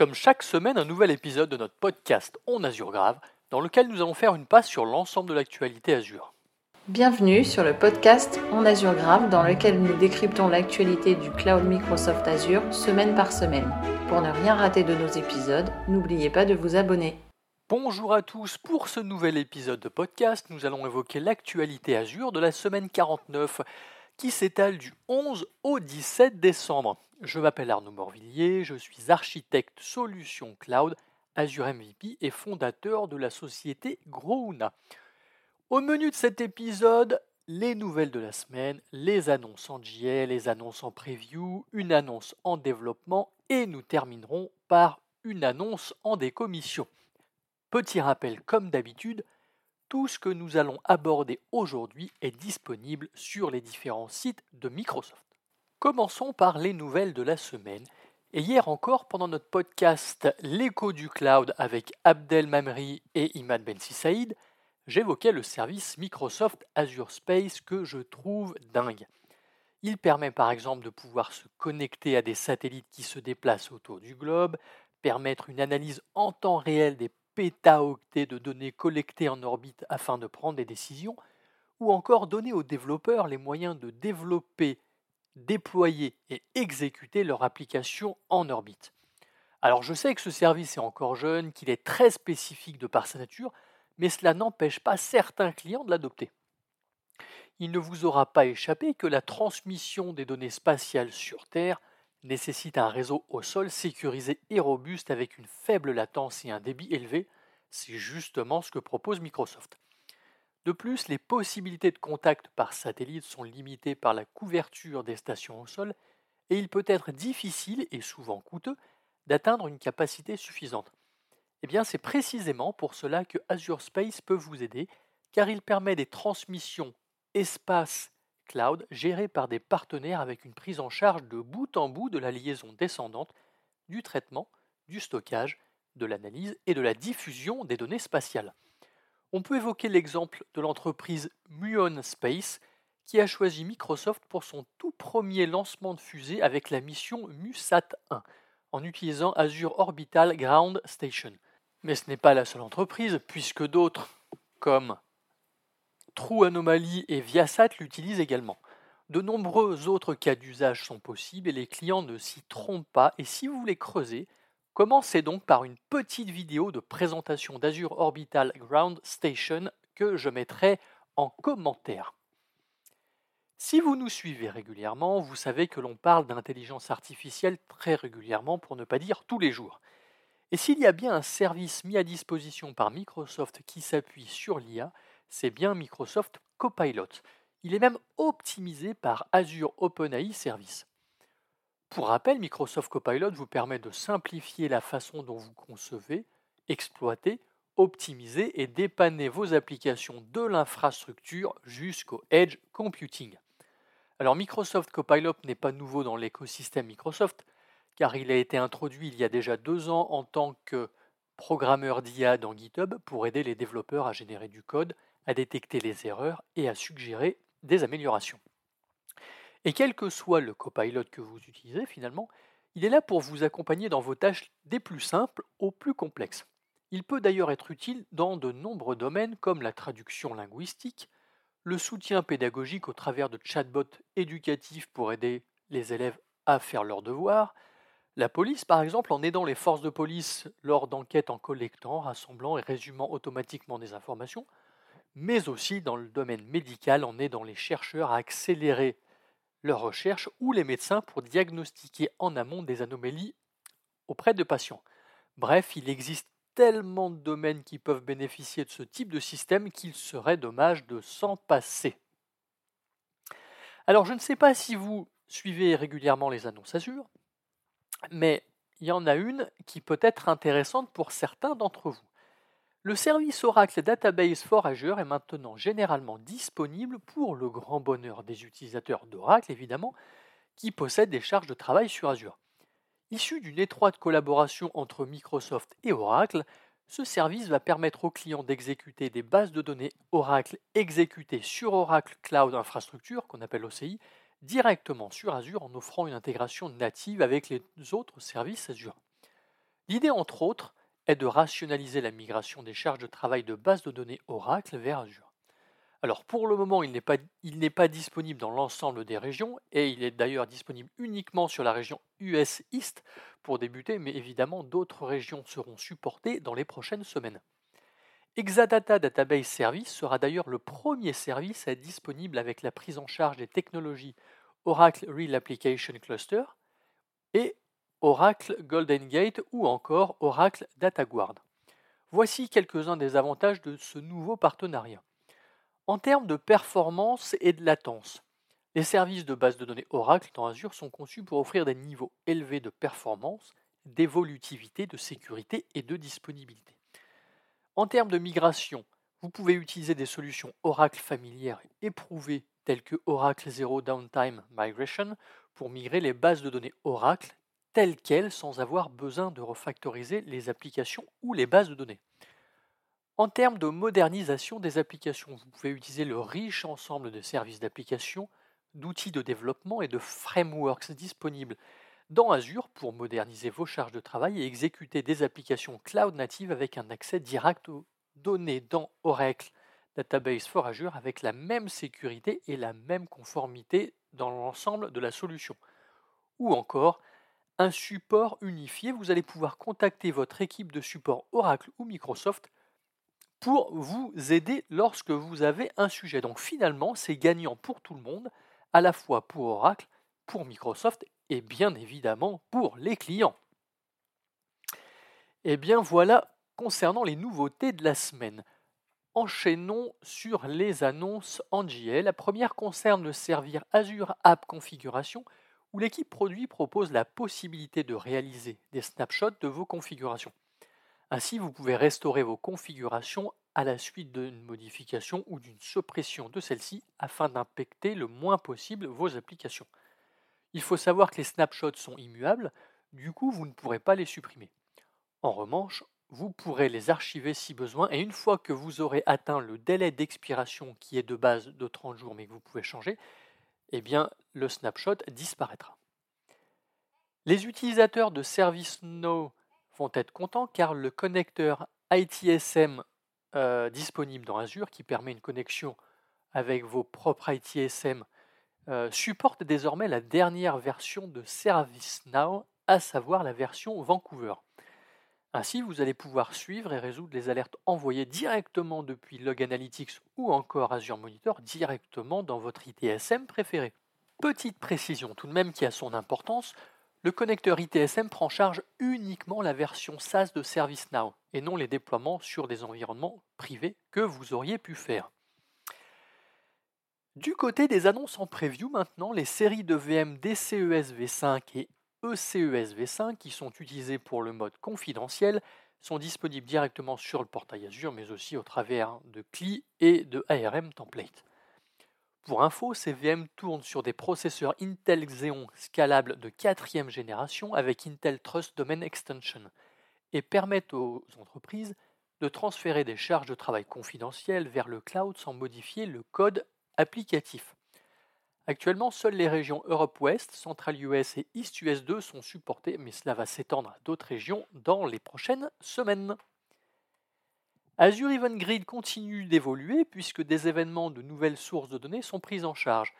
Comme chaque semaine, un nouvel épisode de notre podcast On Azure Grave, dans lequel nous allons faire une passe sur l'ensemble de l'actualité Azure. Bienvenue sur le podcast On Azure Grave, dans lequel nous décryptons l'actualité du cloud Microsoft Azure semaine par semaine. Pour ne rien rater de nos épisodes, n'oubliez pas de vous abonner. Bonjour à tous, pour ce nouvel épisode de podcast, nous allons évoquer l'actualité Azure de la semaine 49 qui s'étale du 11 au 17 décembre. Je m'appelle Arnaud Morvillier, je suis architecte solution cloud Azure MVP et fondateur de la société Grouna. Au menu de cet épisode, les nouvelles de la semaine, les annonces en JL, les annonces en preview, une annonce en développement et nous terminerons par une annonce en décommission. Petit rappel comme d'habitude, tout ce que nous allons aborder aujourd'hui est disponible sur les différents sites de Microsoft. Commençons par les nouvelles de la semaine. Et hier encore, pendant notre podcast L'écho du cloud avec Abdel Mamri et Imad Ben j'évoquais le service Microsoft Azure Space que je trouve dingue. Il permet par exemple de pouvoir se connecter à des satellites qui se déplacent autour du globe, permettre une analyse en temps réel des pétaoctets de données collectées en orbite afin de prendre des décisions, ou encore donner aux développeurs les moyens de développer déployer et exécuter leur application en orbite. Alors je sais que ce service est encore jeune, qu'il est très spécifique de par sa nature, mais cela n'empêche pas certains clients de l'adopter. Il ne vous aura pas échappé que la transmission des données spatiales sur Terre nécessite un réseau au sol sécurisé et robuste avec une faible latence et un débit élevé. C'est justement ce que propose Microsoft. De plus, les possibilités de contact par satellite sont limitées par la couverture des stations au sol et il peut être difficile et souvent coûteux d'atteindre une capacité suffisante. Eh bien, c'est précisément pour cela que Azure Space peut vous aider, car il permet des transmissions espace cloud gérées par des partenaires avec une prise en charge de bout en bout de la liaison descendante, du traitement, du stockage, de l'analyse et de la diffusion des données spatiales on peut évoquer l'exemple de l'entreprise Muon Space qui a choisi Microsoft pour son tout premier lancement de fusée avec la mission MUSAT-1 en utilisant Azure Orbital Ground Station. Mais ce n'est pas la seule entreprise puisque d'autres comme True Anomaly et Viasat l'utilisent également. De nombreux autres cas d'usage sont possibles et les clients ne s'y trompent pas et si vous voulez creuser, Commencez donc par une petite vidéo de présentation d'Azure Orbital Ground Station que je mettrai en commentaire. Si vous nous suivez régulièrement, vous savez que l'on parle d'intelligence artificielle très régulièrement, pour ne pas dire tous les jours. Et s'il y a bien un service mis à disposition par Microsoft qui s'appuie sur l'IA, c'est bien Microsoft Copilot. Il est même optimisé par Azure OpenAI Service. Pour rappel, Microsoft Copilot vous permet de simplifier la façon dont vous concevez, exploitez, optimisez et dépanner vos applications de l'infrastructure jusqu'au edge computing. Alors Microsoft Copilot n'est pas nouveau dans l'écosystème Microsoft, car il a été introduit il y a déjà deux ans en tant que programmeur d'IA dans GitHub pour aider les développeurs à générer du code, à détecter les erreurs et à suggérer des améliorations. Et quel que soit le copilot que vous utilisez finalement, il est là pour vous accompagner dans vos tâches des plus simples aux plus complexes. Il peut d'ailleurs être utile dans de nombreux domaines comme la traduction linguistique, le soutien pédagogique au travers de chatbots éducatifs pour aider les élèves à faire leurs devoirs, la police par exemple en aidant les forces de police lors d'enquêtes en collectant, rassemblant et résumant automatiquement des informations, mais aussi dans le domaine médical en aidant les chercheurs à accélérer leurs recherches ou les médecins pour diagnostiquer en amont des anomalies auprès de patients. Bref, il existe tellement de domaines qui peuvent bénéficier de ce type de système qu'il serait dommage de s'en passer. Alors je ne sais pas si vous suivez régulièrement les annonces Azure, mais il y en a une qui peut être intéressante pour certains d'entre vous. Le service Oracle Database for Azure est maintenant généralement disponible pour le grand bonheur des utilisateurs d'Oracle, évidemment, qui possèdent des charges de travail sur Azure. Issu d'une étroite collaboration entre Microsoft et Oracle, ce service va permettre aux clients d'exécuter des bases de données Oracle exécutées sur Oracle Cloud Infrastructure, qu'on appelle OCI, directement sur Azure en offrant une intégration native avec les autres services Azure. L'idée, entre autres, est de rationaliser la migration des charges de travail de base de données Oracle vers Azure. Alors pour le moment, il n'est pas, pas, disponible dans l'ensemble des régions et il est d'ailleurs disponible uniquement sur la région US East pour débuter, mais évidemment d'autres régions seront supportées dans les prochaines semaines. Exadata Database Service sera d'ailleurs le premier service à être disponible avec la prise en charge des technologies Oracle Real Application Cluster et Oracle Golden Gate ou encore Oracle DataGuard. Voici quelques-uns des avantages de ce nouveau partenariat. En termes de performance et de latence, les services de base de données Oracle dans Azure sont conçus pour offrir des niveaux élevés de performance, d'évolutivité, de sécurité et de disponibilité. En termes de migration, vous pouvez utiliser des solutions Oracle familières éprouvées telles que Oracle Zero Downtime Migration pour migrer les bases de données Oracle telles quelles sans avoir besoin de refactoriser les applications ou les bases de données. En termes de modernisation des applications, vous pouvez utiliser le riche ensemble de services d'application, d'outils de développement et de frameworks disponibles dans Azure pour moderniser vos charges de travail et exécuter des applications cloud natives avec un accès direct aux données dans Oracle Database for Azure avec la même sécurité et la même conformité dans l'ensemble de la solution. Ou encore un support unifié, vous allez pouvoir contacter votre équipe de support Oracle ou Microsoft pour vous aider lorsque vous avez un sujet. Donc finalement, c'est gagnant pour tout le monde, à la fois pour Oracle, pour Microsoft et bien évidemment pour les clients. Et eh bien voilà concernant les nouveautés de la semaine. Enchaînons sur les annonces en JL. La première concerne le servir Azure App Configuration où l'équipe produit propose la possibilité de réaliser des snapshots de vos configurations. Ainsi, vous pouvez restaurer vos configurations à la suite d'une modification ou d'une suppression de celle-ci afin d'impacter le moins possible vos applications. Il faut savoir que les snapshots sont immuables, du coup vous ne pourrez pas les supprimer. En revanche, vous pourrez les archiver si besoin et une fois que vous aurez atteint le délai d'expiration qui est de base de 30 jours mais que vous pouvez changer, eh bien le snapshot disparaîtra. Les utilisateurs de ServiceNow vont être contents car le connecteur ITSM euh, disponible dans Azure qui permet une connexion avec vos propres ITSM euh, supporte désormais la dernière version de ServiceNow, à savoir la version Vancouver. Ainsi, vous allez pouvoir suivre et résoudre les alertes envoyées directement depuis Log Analytics ou encore Azure Monitor directement dans votre ITSM préféré. Petite précision tout de même qui a son importance, le connecteur ITSM prend en charge uniquement la version SaaS de ServiceNow et non les déploiements sur des environnements privés que vous auriez pu faire. Du côté des annonces en preview maintenant, les séries de VM DCES V5 et ECES V5 qui sont utilisées pour le mode confidentiel sont disponibles directement sur le portail Azure mais aussi au travers de CLI et de ARM Template. Pour info, ces VM tournent sur des processeurs Intel Xeon scalables de quatrième génération avec Intel Trust Domain Extension et permettent aux entreprises de transférer des charges de travail confidentielles vers le cloud sans modifier le code applicatif. Actuellement, seules les régions Europe Ouest, Central US et East US 2 sont supportées, mais cela va s'étendre à d'autres régions dans les prochaines semaines. Azure Event Grid continue d'évoluer puisque des événements de nouvelles sources de données sont prises en charge.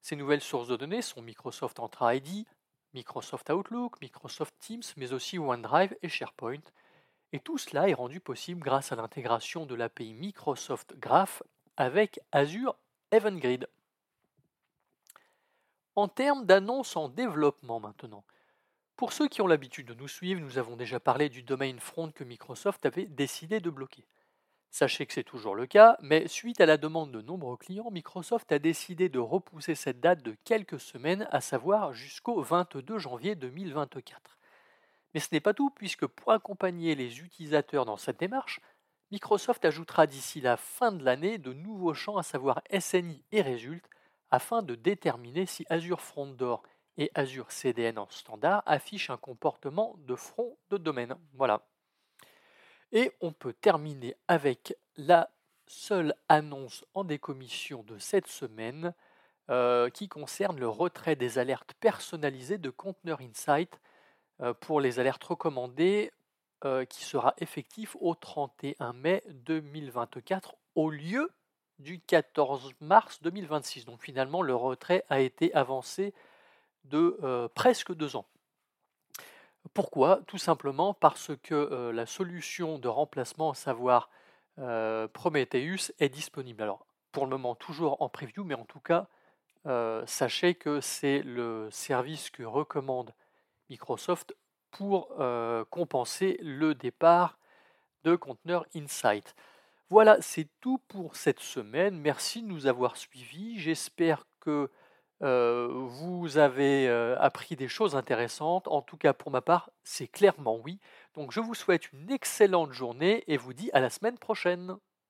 Ces nouvelles sources de données sont Microsoft Entra ID, Microsoft Outlook, Microsoft Teams, mais aussi OneDrive et SharePoint. Et tout cela est rendu possible grâce à l'intégration de l'API Microsoft Graph avec Azure Event Grid. En termes d'annonces en développement maintenant, pour ceux qui ont l'habitude de nous suivre, nous avons déjà parlé du domain front que Microsoft avait décidé de bloquer. Sachez que c'est toujours le cas, mais suite à la demande de nombreux clients, Microsoft a décidé de repousser cette date de quelques semaines, à savoir jusqu'au 22 janvier 2024. Mais ce n'est pas tout, puisque pour accompagner les utilisateurs dans cette démarche, Microsoft ajoutera d'ici la fin de l'année de nouveaux champs, à savoir SNI et Result, afin de déterminer si Azure Front Door et Azure CDN en standard affichent un comportement de front de domaine. Voilà. Et on peut terminer avec la seule annonce en décommission de cette semaine euh, qui concerne le retrait des alertes personnalisées de Conteneur Insight. Euh, pour les alertes recommandées, qui sera effectif au 31 mai 2024 au lieu du 14 mars 2026. Donc finalement, le retrait a été avancé de presque deux ans. Pourquoi? Tout simplement parce que la solution de remplacement, à savoir Prometheus, est disponible. Alors, pour le moment, toujours en preview, mais en tout cas, sachez que c'est le service que recommande Microsoft pour compenser le départ de conteneurs Insight. Voilà, c'est tout pour cette semaine. Merci de nous avoir suivis. J'espère que vous avez appris des choses intéressantes. En tout cas, pour ma part, c'est clairement oui. Donc, je vous souhaite une excellente journée et vous dis à la semaine prochaine.